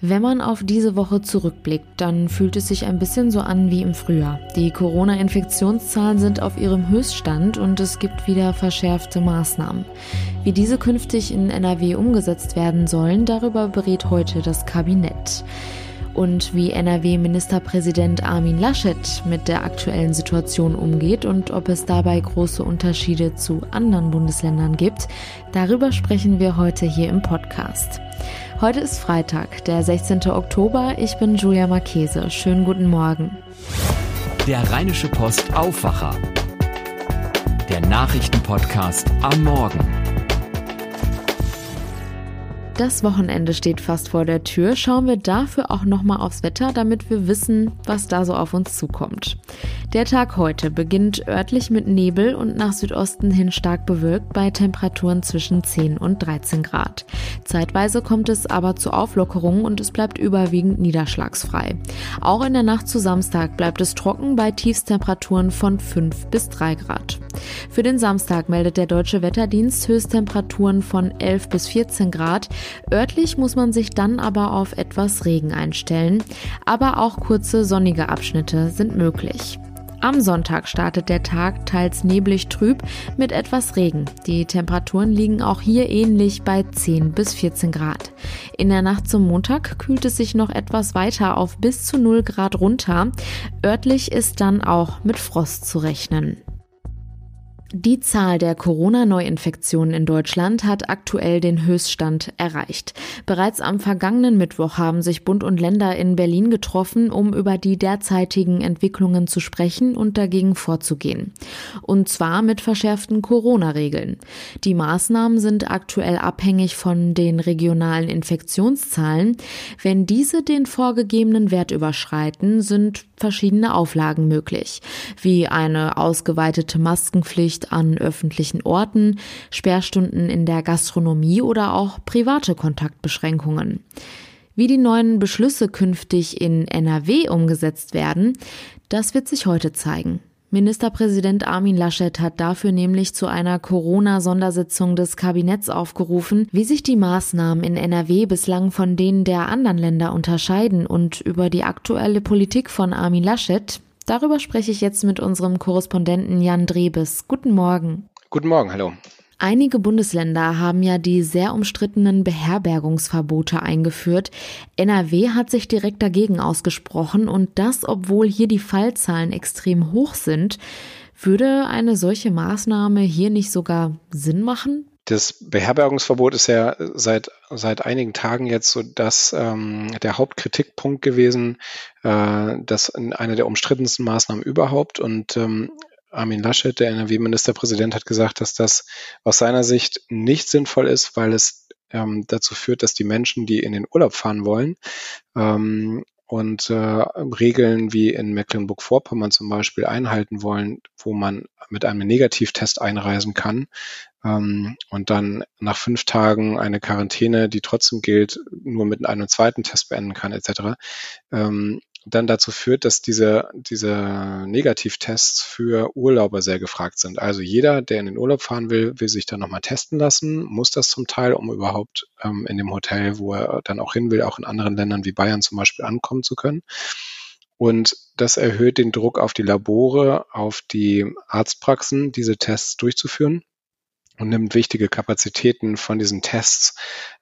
Wenn man auf diese Woche zurückblickt, dann fühlt es sich ein bisschen so an wie im Frühjahr. Die Corona-Infektionszahlen sind auf ihrem Höchststand und es gibt wieder verschärfte Maßnahmen. Wie diese künftig in NRW umgesetzt werden sollen, darüber berät heute das Kabinett. Und wie NRW-Ministerpräsident Armin Laschet mit der aktuellen Situation umgeht und ob es dabei große Unterschiede zu anderen Bundesländern gibt, darüber sprechen wir heute hier im Podcast. Heute ist Freitag, der 16. Oktober. Ich bin Julia Marchese. Schönen guten Morgen. Der Rheinische Post Aufwacher. Der Nachrichtenpodcast am Morgen. Das Wochenende steht fast vor der Tür. Schauen wir dafür auch nochmal aufs Wetter, damit wir wissen, was da so auf uns zukommt. Der Tag heute beginnt örtlich mit Nebel und nach Südosten hin stark bewölkt bei Temperaturen zwischen 10 und 13 Grad. Zeitweise kommt es aber zu Auflockerungen und es bleibt überwiegend niederschlagsfrei. Auch in der Nacht zu Samstag bleibt es trocken bei Tiefstemperaturen von 5 bis 3 Grad. Für den Samstag meldet der Deutsche Wetterdienst Höchsttemperaturen von 11 bis 14 Grad. Örtlich muss man sich dann aber auf etwas Regen einstellen. Aber auch kurze sonnige Abschnitte sind möglich. Am Sonntag startet der Tag teils neblig trüb mit etwas Regen. Die Temperaturen liegen auch hier ähnlich bei 10 bis 14 Grad. In der Nacht zum Montag kühlt es sich noch etwas weiter auf bis zu 0 Grad runter. Örtlich ist dann auch mit Frost zu rechnen. Die Zahl der Corona-Neuinfektionen in Deutschland hat aktuell den Höchststand erreicht. Bereits am vergangenen Mittwoch haben sich Bund und Länder in Berlin getroffen, um über die derzeitigen Entwicklungen zu sprechen und dagegen vorzugehen. Und zwar mit verschärften Corona-Regeln. Die Maßnahmen sind aktuell abhängig von den regionalen Infektionszahlen. Wenn diese den vorgegebenen Wert überschreiten, sind verschiedene Auflagen möglich, wie eine ausgeweitete Maskenpflicht an öffentlichen Orten, Sperrstunden in der Gastronomie oder auch private Kontaktbeschränkungen. Wie die neuen Beschlüsse künftig in NRW umgesetzt werden, das wird sich heute zeigen. Ministerpräsident Armin Laschet hat dafür nämlich zu einer Corona-Sondersitzung des Kabinetts aufgerufen, wie sich die Maßnahmen in NRW bislang von denen der anderen Länder unterscheiden und über die aktuelle Politik von Armin Laschet. Darüber spreche ich jetzt mit unserem Korrespondenten Jan Drebes. Guten Morgen. Guten Morgen, hallo. Einige Bundesländer haben ja die sehr umstrittenen Beherbergungsverbote eingeführt. NRW hat sich direkt dagegen ausgesprochen und das, obwohl hier die Fallzahlen extrem hoch sind. Würde eine solche Maßnahme hier nicht sogar Sinn machen? Das Beherbergungsverbot ist ja seit, seit einigen Tagen jetzt so dass ähm, der Hauptkritikpunkt gewesen, äh, das eine der umstrittensten Maßnahmen überhaupt. Und ähm, Armin Laschet, der NRW-Ministerpräsident, hat gesagt, dass das aus seiner Sicht nicht sinnvoll ist, weil es ähm, dazu führt, dass die Menschen, die in den Urlaub fahren wollen, ähm, und äh, Regeln wie in Mecklenburg-Vorpommern zum Beispiel einhalten wollen, wo man mit einem Negativtest einreisen kann ähm, und dann nach fünf Tagen eine Quarantäne, die trotzdem gilt, nur mit einem zweiten Test beenden kann, etc. Ähm, dann dazu führt, dass diese, diese Negativtests für Urlauber sehr gefragt sind. Also jeder, der in den Urlaub fahren will, will sich dann nochmal testen lassen, muss das zum Teil, um überhaupt ähm, in dem Hotel, wo er dann auch hin will, auch in anderen Ländern wie Bayern zum Beispiel ankommen zu können. Und das erhöht den Druck auf die Labore, auf die Arztpraxen, diese Tests durchzuführen und nimmt wichtige Kapazitäten von diesen Tests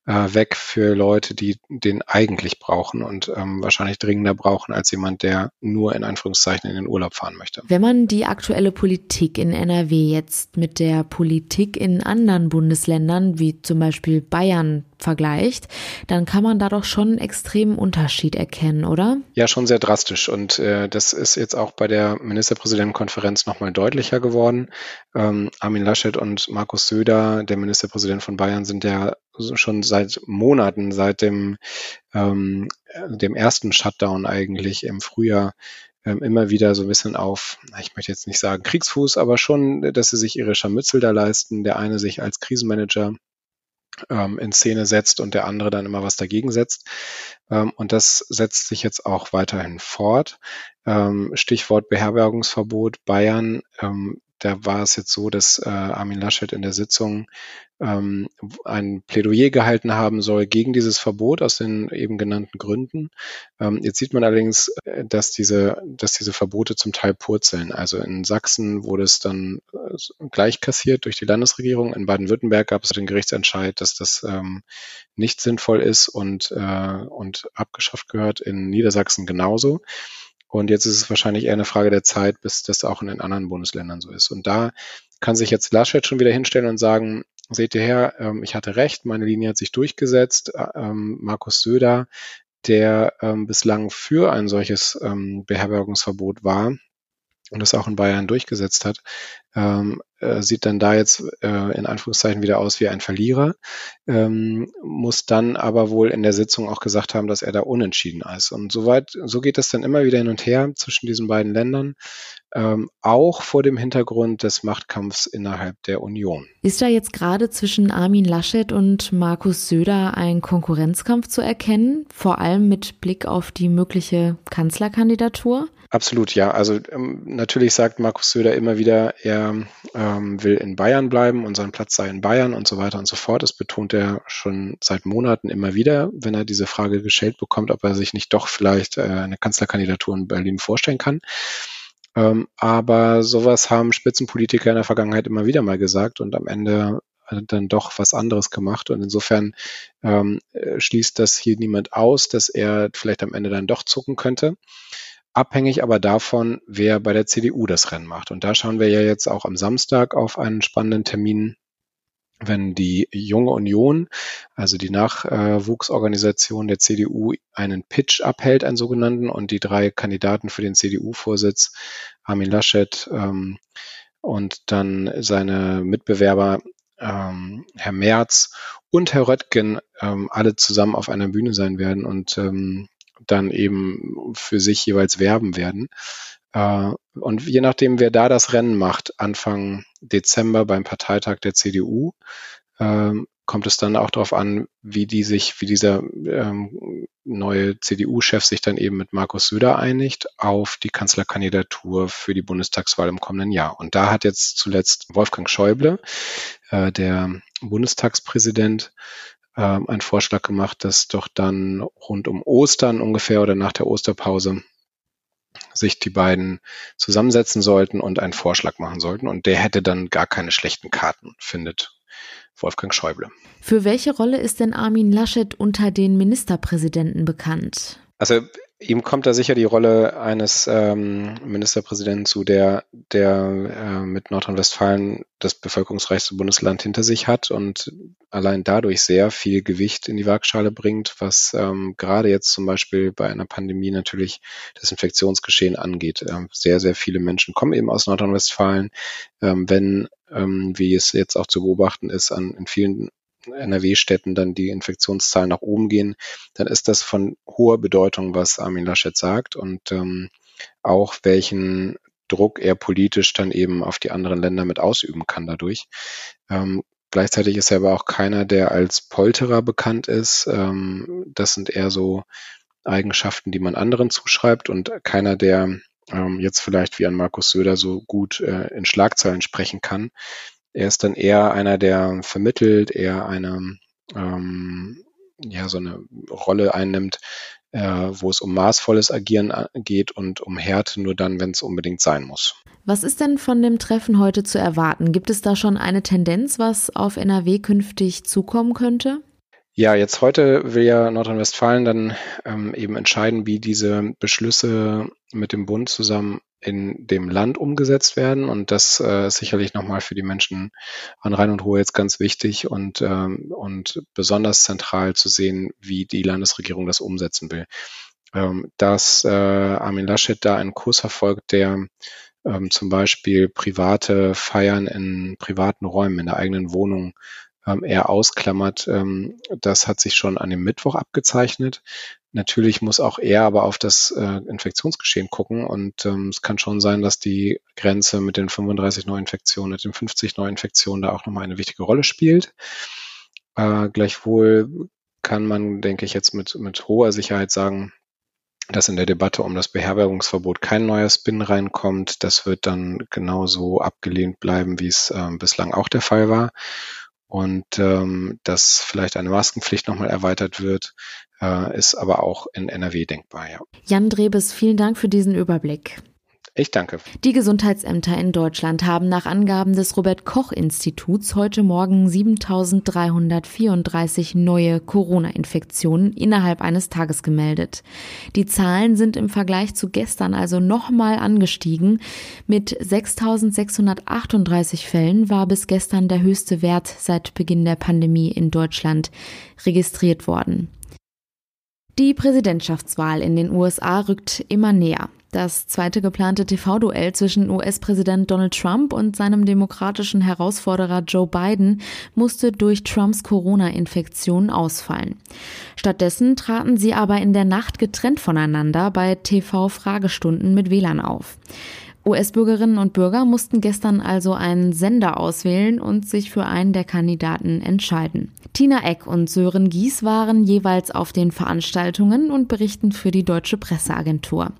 äh, weg für Leute, die den eigentlich brauchen und ähm, wahrscheinlich dringender brauchen als jemand, der nur in Anführungszeichen in den Urlaub fahren möchte. Wenn man die aktuelle Politik in NRW jetzt mit der Politik in anderen Bundesländern, wie zum Beispiel Bayern, vergleicht, dann kann man da doch schon einen extremen Unterschied erkennen, oder? Ja, schon sehr drastisch. Und äh, das ist jetzt auch bei der Ministerpräsidentenkonferenz nochmal deutlicher geworden. Ähm, Armin Laschet und Markus Söder, der Ministerpräsident von Bayern, sind ja schon seit Monaten, seit dem, ähm, dem ersten Shutdown eigentlich im Frühjahr ähm, immer wieder so ein bisschen auf, ich möchte jetzt nicht sagen Kriegsfuß, aber schon, dass sie sich ihre Scharmützel da leisten. Der eine sich als Krisenmanager ähm, in Szene setzt und der andere dann immer was dagegen setzt. Ähm, und das setzt sich jetzt auch weiterhin fort. Ähm, Stichwort Beherbergungsverbot Bayern. Da war es jetzt so, dass äh, Armin Laschet in der Sitzung ähm, ein Plädoyer gehalten haben soll gegen dieses Verbot aus den eben genannten Gründen. Ähm, jetzt sieht man allerdings, äh, dass diese, dass diese Verbote zum Teil purzeln. Also in Sachsen wurde es dann äh, gleich kassiert durch die Landesregierung. In Baden-Württemberg gab es den Gerichtsentscheid, dass das ähm, nicht sinnvoll ist und, äh, und abgeschafft gehört. In Niedersachsen genauso. Und jetzt ist es wahrscheinlich eher eine Frage der Zeit, bis das auch in den anderen Bundesländern so ist. Und da kann sich jetzt Laschet schon wieder hinstellen und sagen, seht ihr her, ähm, ich hatte recht, meine Linie hat sich durchgesetzt. Ähm, Markus Söder, der ähm, bislang für ein solches Beherbergungsverbot war, und das auch in Bayern durchgesetzt hat, ähm, äh, sieht dann da jetzt äh, in Anführungszeichen wieder aus wie ein Verlierer, ähm, muss dann aber wohl in der Sitzung auch gesagt haben, dass er da unentschieden ist. Und soweit, so geht es dann immer wieder hin und her zwischen diesen beiden Ländern, ähm, auch vor dem Hintergrund des Machtkampfs innerhalb der Union. Ist da jetzt gerade zwischen Armin Laschet und Markus Söder ein Konkurrenzkampf zu erkennen, vor allem mit Blick auf die mögliche Kanzlerkandidatur? Absolut, ja. Also ähm, natürlich sagt Markus Söder immer wieder, er ähm, will in Bayern bleiben und sein Platz sei in Bayern und so weiter und so fort. Das betont er schon seit Monaten immer wieder, wenn er diese Frage gestellt bekommt, ob er sich nicht doch vielleicht äh, eine Kanzlerkandidatur in Berlin vorstellen kann. Ähm, aber sowas haben Spitzenpolitiker in der Vergangenheit immer wieder mal gesagt und am Ende dann doch was anderes gemacht. Und insofern ähm, äh, schließt das hier niemand aus, dass er vielleicht am Ende dann doch zucken könnte abhängig aber davon, wer bei der CDU das Rennen macht. Und da schauen wir ja jetzt auch am Samstag auf einen spannenden Termin, wenn die Junge Union, also die Nachwuchsorganisation der CDU, einen Pitch abhält, einen sogenannten, und die drei Kandidaten für den CDU-Vorsitz, Armin Laschet ähm, und dann seine Mitbewerber ähm, Herr Merz und Herr Röttgen ähm, alle zusammen auf einer Bühne sein werden und ähm, dann eben für sich jeweils werben werden. Äh, und je nachdem, wer da das Rennen macht, Anfang Dezember beim Parteitag der CDU, ähm, kommt es dann auch darauf an, wie die sich, wie dieser ähm, neue CDU-Chef sich dann eben mit Markus Söder einigt auf die Kanzlerkandidatur für die Bundestagswahl im kommenden Jahr. Und da hat jetzt zuletzt Wolfgang Schäuble, äh, der Bundestagspräsident, ähm, einen Vorschlag gemacht, dass doch dann rund um Ostern ungefähr oder nach der Osterpause sich die beiden zusammensetzen sollten und einen Vorschlag machen sollten. Und der hätte dann gar keine schlechten Karten, findet Wolfgang Schäuble. Für welche Rolle ist denn Armin Laschet unter den Ministerpräsidenten bekannt? Also ihm kommt da sicher die Rolle eines ähm, Ministerpräsidenten zu, der, der äh, mit Nordrhein-Westfalen das bevölkerungsreichste Bundesland hinter sich hat und allein dadurch sehr viel Gewicht in die Waagschale bringt, was ähm, gerade jetzt zum Beispiel bei einer Pandemie natürlich das Infektionsgeschehen angeht. Ähm, sehr, sehr viele Menschen kommen eben aus Nordrhein-Westfalen. Ähm, wenn, ähm, wie es jetzt auch zu beobachten ist, an, in vielen NRW-Städten dann die Infektionszahlen nach oben gehen, dann ist das von hoher Bedeutung, was Armin Laschet sagt und ähm, auch welchen Druck er politisch dann eben auf die anderen Länder mit ausüben kann dadurch. Ähm, gleichzeitig ist er aber auch keiner, der als Polterer bekannt ist. Ähm, das sind eher so Eigenschaften, die man anderen zuschreibt und keiner, der ähm, jetzt vielleicht wie an Markus Söder so gut äh, in Schlagzeilen sprechen kann. Er ist dann eher einer, der vermittelt, eher eine, ähm, ja, so eine Rolle einnimmt, äh, wo es um maßvolles Agieren äh, geht und um Härte nur dann, wenn es unbedingt sein muss. Was ist denn von dem Treffen heute zu erwarten? Gibt es da schon eine Tendenz, was auf NRW künftig zukommen könnte? Ja, jetzt heute will ja Nordrhein-Westfalen dann ähm, eben entscheiden, wie diese Beschlüsse mit dem Bund zusammen in dem Land umgesetzt werden. Und das äh, ist sicherlich nochmal für die Menschen an Rhein und Ruhr jetzt ganz wichtig und, ähm, und besonders zentral zu sehen, wie die Landesregierung das umsetzen will. Ähm, dass äh, Armin Laschet da einen Kurs verfolgt, der ähm, zum Beispiel private Feiern in privaten Räumen, in der eigenen Wohnung ähm, eher ausklammert, ähm, das hat sich schon an dem Mittwoch abgezeichnet. Natürlich muss auch er aber auf das äh, Infektionsgeschehen gucken und ähm, es kann schon sein, dass die Grenze mit den 35 Neuinfektionen, mit den 50 Neuinfektionen da auch nochmal eine wichtige Rolle spielt. Äh, gleichwohl kann man, denke ich, jetzt mit, mit hoher Sicherheit sagen, dass in der Debatte um das Beherbergungsverbot kein neuer Spin reinkommt. Das wird dann genauso abgelehnt bleiben, wie es äh, bislang auch der Fall war. Und ähm, dass vielleicht eine Maskenpflicht nochmal erweitert wird, äh, ist aber auch in NRW denkbar, ja. Jan Drebes, vielen Dank für diesen Überblick. Ich danke. Die Gesundheitsämter in Deutschland haben nach Angaben des Robert Koch Instituts heute Morgen 7334 neue Corona-Infektionen innerhalb eines Tages gemeldet. Die Zahlen sind im Vergleich zu gestern also nochmal angestiegen. Mit 6638 Fällen war bis gestern der höchste Wert seit Beginn der Pandemie in Deutschland registriert worden. Die Präsidentschaftswahl in den USA rückt immer näher. Das zweite geplante TV-Duell zwischen US-Präsident Donald Trump und seinem demokratischen Herausforderer Joe Biden musste durch Trumps Corona-Infektion ausfallen. Stattdessen traten sie aber in der Nacht getrennt voneinander bei TV-Fragestunden mit WLAN auf. US-Bürgerinnen und Bürger mussten gestern also einen Sender auswählen und sich für einen der Kandidaten entscheiden. Tina Eck und Sören Gies waren jeweils auf den Veranstaltungen und berichten für die Deutsche Presseagentur.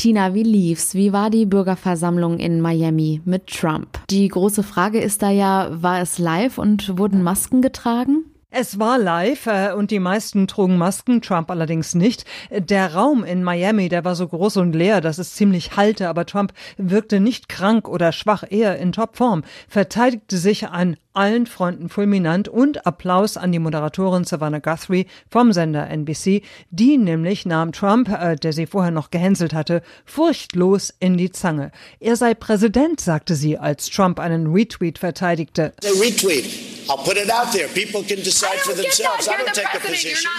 Tina, wie lief's? Wie war die Bürgerversammlung in Miami mit Trump? Die große Frage ist da ja, war es live und wurden Masken getragen? Es war live äh, und die meisten trugen Masken, Trump allerdings nicht. Der Raum in Miami, der war so groß und leer, dass es ziemlich hallte, aber Trump wirkte nicht krank oder schwach, eher in Topform, verteidigte sich an allen Fronten fulminant und Applaus an die Moderatorin Savannah Guthrie vom Sender NBC. Die nämlich nahm Trump, äh, der sie vorher noch gehänselt hatte, furchtlos in die Zange. Er sei Präsident, sagte sie, als Trump einen Retweet verteidigte. Retweet. I'll put it out there. People can decide for themselves. I don't take a position.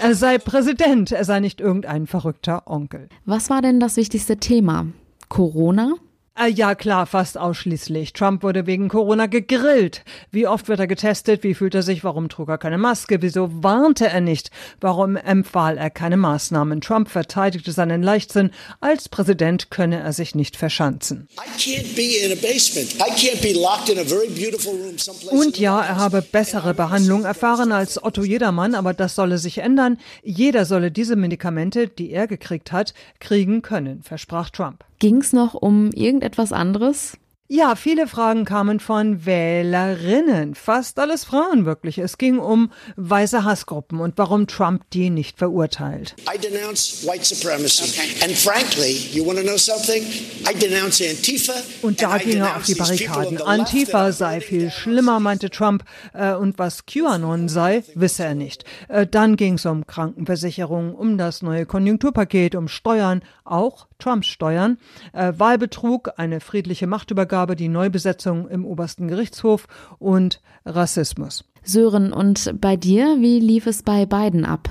Er sei Präsident, er sei nicht irgendein verrückter Onkel. Was war denn das wichtigste Thema? Corona? Äh, ja, klar, fast ausschließlich. Trump wurde wegen Corona gegrillt. Wie oft wird er getestet? Wie fühlt er sich? Warum trug er keine Maske? Wieso warnte er nicht? Warum empfahl er keine Maßnahmen? Trump verteidigte seinen Leichtsinn. Als Präsident könne er sich nicht verschanzen. Und ja, er habe bessere Behandlung erfahren als Otto Jedermann, aber das solle sich ändern. Jeder solle diese Medikamente, die er gekriegt hat, kriegen können, versprach Trump. Ging es noch um irgendetwas anderes? Ja, viele Fragen kamen von Wählerinnen, fast alles Frauen wirklich. Es ging um weiße Hassgruppen und warum Trump die nicht verurteilt. I denounce white supremacy. Okay. And frankly, you want to know something? I denounce Antifa. Und da ging er auf die Barrikaden. Antifa sei viel schlimmer, meinte Trump, äh, und was QAnon sei, wisse er nicht. Äh, dann ging es um Krankenversicherung, um das neue Konjunkturpaket, um Steuern, auch Trumps Steuern, äh, Wahlbetrug, eine friedliche Machtübergabe Aufgabe die Neubesetzung im obersten Gerichtshof und Rassismus. Sören, und bei dir, wie lief es bei beiden ab?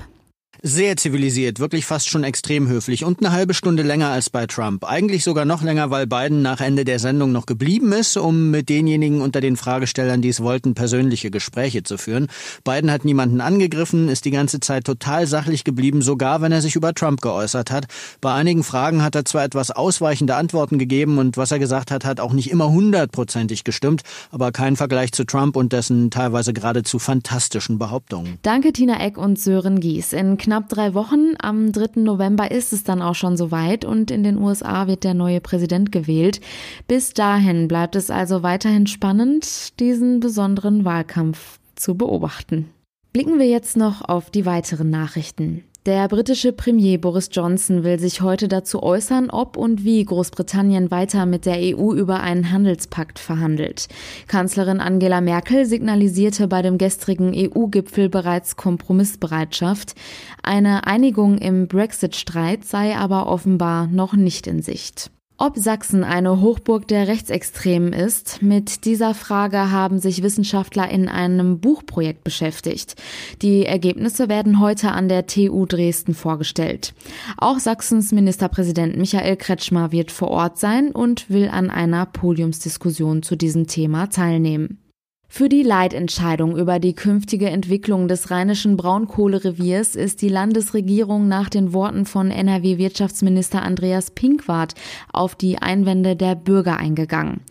Sehr zivilisiert, wirklich fast schon extrem höflich und eine halbe Stunde länger als bei Trump. Eigentlich sogar noch länger, weil Biden nach Ende der Sendung noch geblieben ist, um mit denjenigen unter den Fragestellern, die es wollten, persönliche Gespräche zu führen. Biden hat niemanden angegriffen, ist die ganze Zeit total sachlich geblieben, sogar wenn er sich über Trump geäußert hat. Bei einigen Fragen hat er zwar etwas ausweichende Antworten gegeben und was er gesagt hat, hat auch nicht immer hundertprozentig gestimmt, aber kein Vergleich zu Trump und dessen teilweise geradezu fantastischen Behauptungen. Danke Tina Eck und Sören Gies. In knapp drei Wochen, am 3. November, ist es dann auch schon soweit und in den USA wird der neue Präsident gewählt. Bis dahin bleibt es also weiterhin spannend, diesen besonderen Wahlkampf zu beobachten. Blicken wir jetzt noch auf die weiteren Nachrichten. Der britische Premier Boris Johnson will sich heute dazu äußern, ob und wie Großbritannien weiter mit der EU über einen Handelspakt verhandelt. Kanzlerin Angela Merkel signalisierte bei dem gestrigen EU-Gipfel bereits Kompromissbereitschaft. Eine Einigung im Brexit-Streit sei aber offenbar noch nicht in Sicht. Ob Sachsen eine Hochburg der Rechtsextremen ist, mit dieser Frage haben sich Wissenschaftler in einem Buchprojekt beschäftigt. Die Ergebnisse werden heute an der TU Dresden vorgestellt. Auch Sachsens Ministerpräsident Michael Kretschmer wird vor Ort sein und will an einer Podiumsdiskussion zu diesem Thema teilnehmen. Für die Leitentscheidung über die künftige Entwicklung des rheinischen Braunkohlereviers ist die Landesregierung nach den Worten von NRW-Wirtschaftsminister Andreas Pinkwart auf die Einwände der Bürger eingegangen.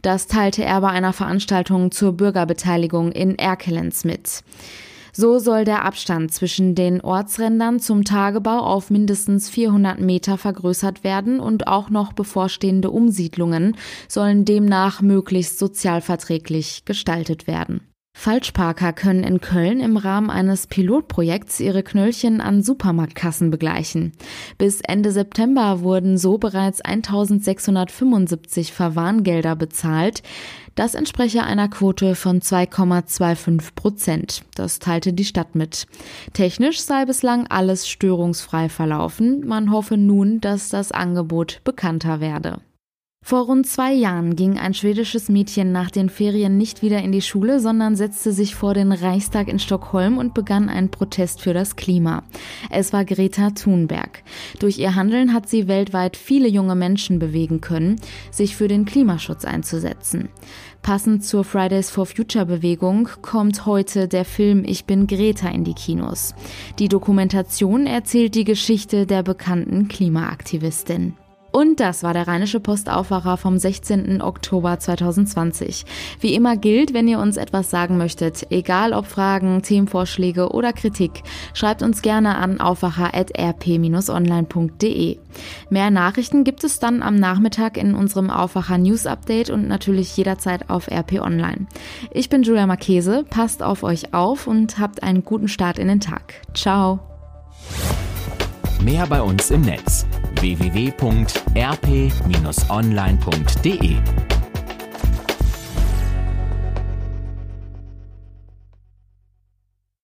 Das teilte er bei einer Veranstaltung zur Bürgerbeteiligung in Erkelenz mit. So soll der Abstand zwischen den Ortsrändern zum Tagebau auf mindestens 400 Meter vergrößert werden und auch noch bevorstehende Umsiedlungen sollen demnach möglichst sozialverträglich gestaltet werden. Falschparker können in Köln im Rahmen eines Pilotprojekts ihre Knöllchen an Supermarktkassen begleichen. Bis Ende September wurden so bereits 1675 Verwarngelder bezahlt. Das entspreche einer Quote von 2,25 Prozent. Das teilte die Stadt mit. Technisch sei bislang alles störungsfrei verlaufen. Man hoffe nun, dass das Angebot bekannter werde. Vor rund zwei Jahren ging ein schwedisches Mädchen nach den Ferien nicht wieder in die Schule, sondern setzte sich vor den Reichstag in Stockholm und begann einen Protest für das Klima. Es war Greta Thunberg. Durch ihr Handeln hat sie weltweit viele junge Menschen bewegen können, sich für den Klimaschutz einzusetzen. Passend zur Fridays for Future Bewegung kommt heute der Film Ich bin Greta in die Kinos. Die Dokumentation erzählt die Geschichte der bekannten Klimaaktivistin. Und das war der Rheinische Postaufwacher vom 16. Oktober 2020. Wie immer gilt, wenn ihr uns etwas sagen möchtet, egal ob Fragen, Themenvorschläge oder Kritik, schreibt uns gerne an aufwacher.rp-online.de. Mehr Nachrichten gibt es dann am Nachmittag in unserem Aufwacher News Update und natürlich jederzeit auf RP Online. Ich bin Julia Marchese, passt auf euch auf und habt einen guten Start in den Tag. Ciao. Mehr bei uns im Netz www.rp-online.de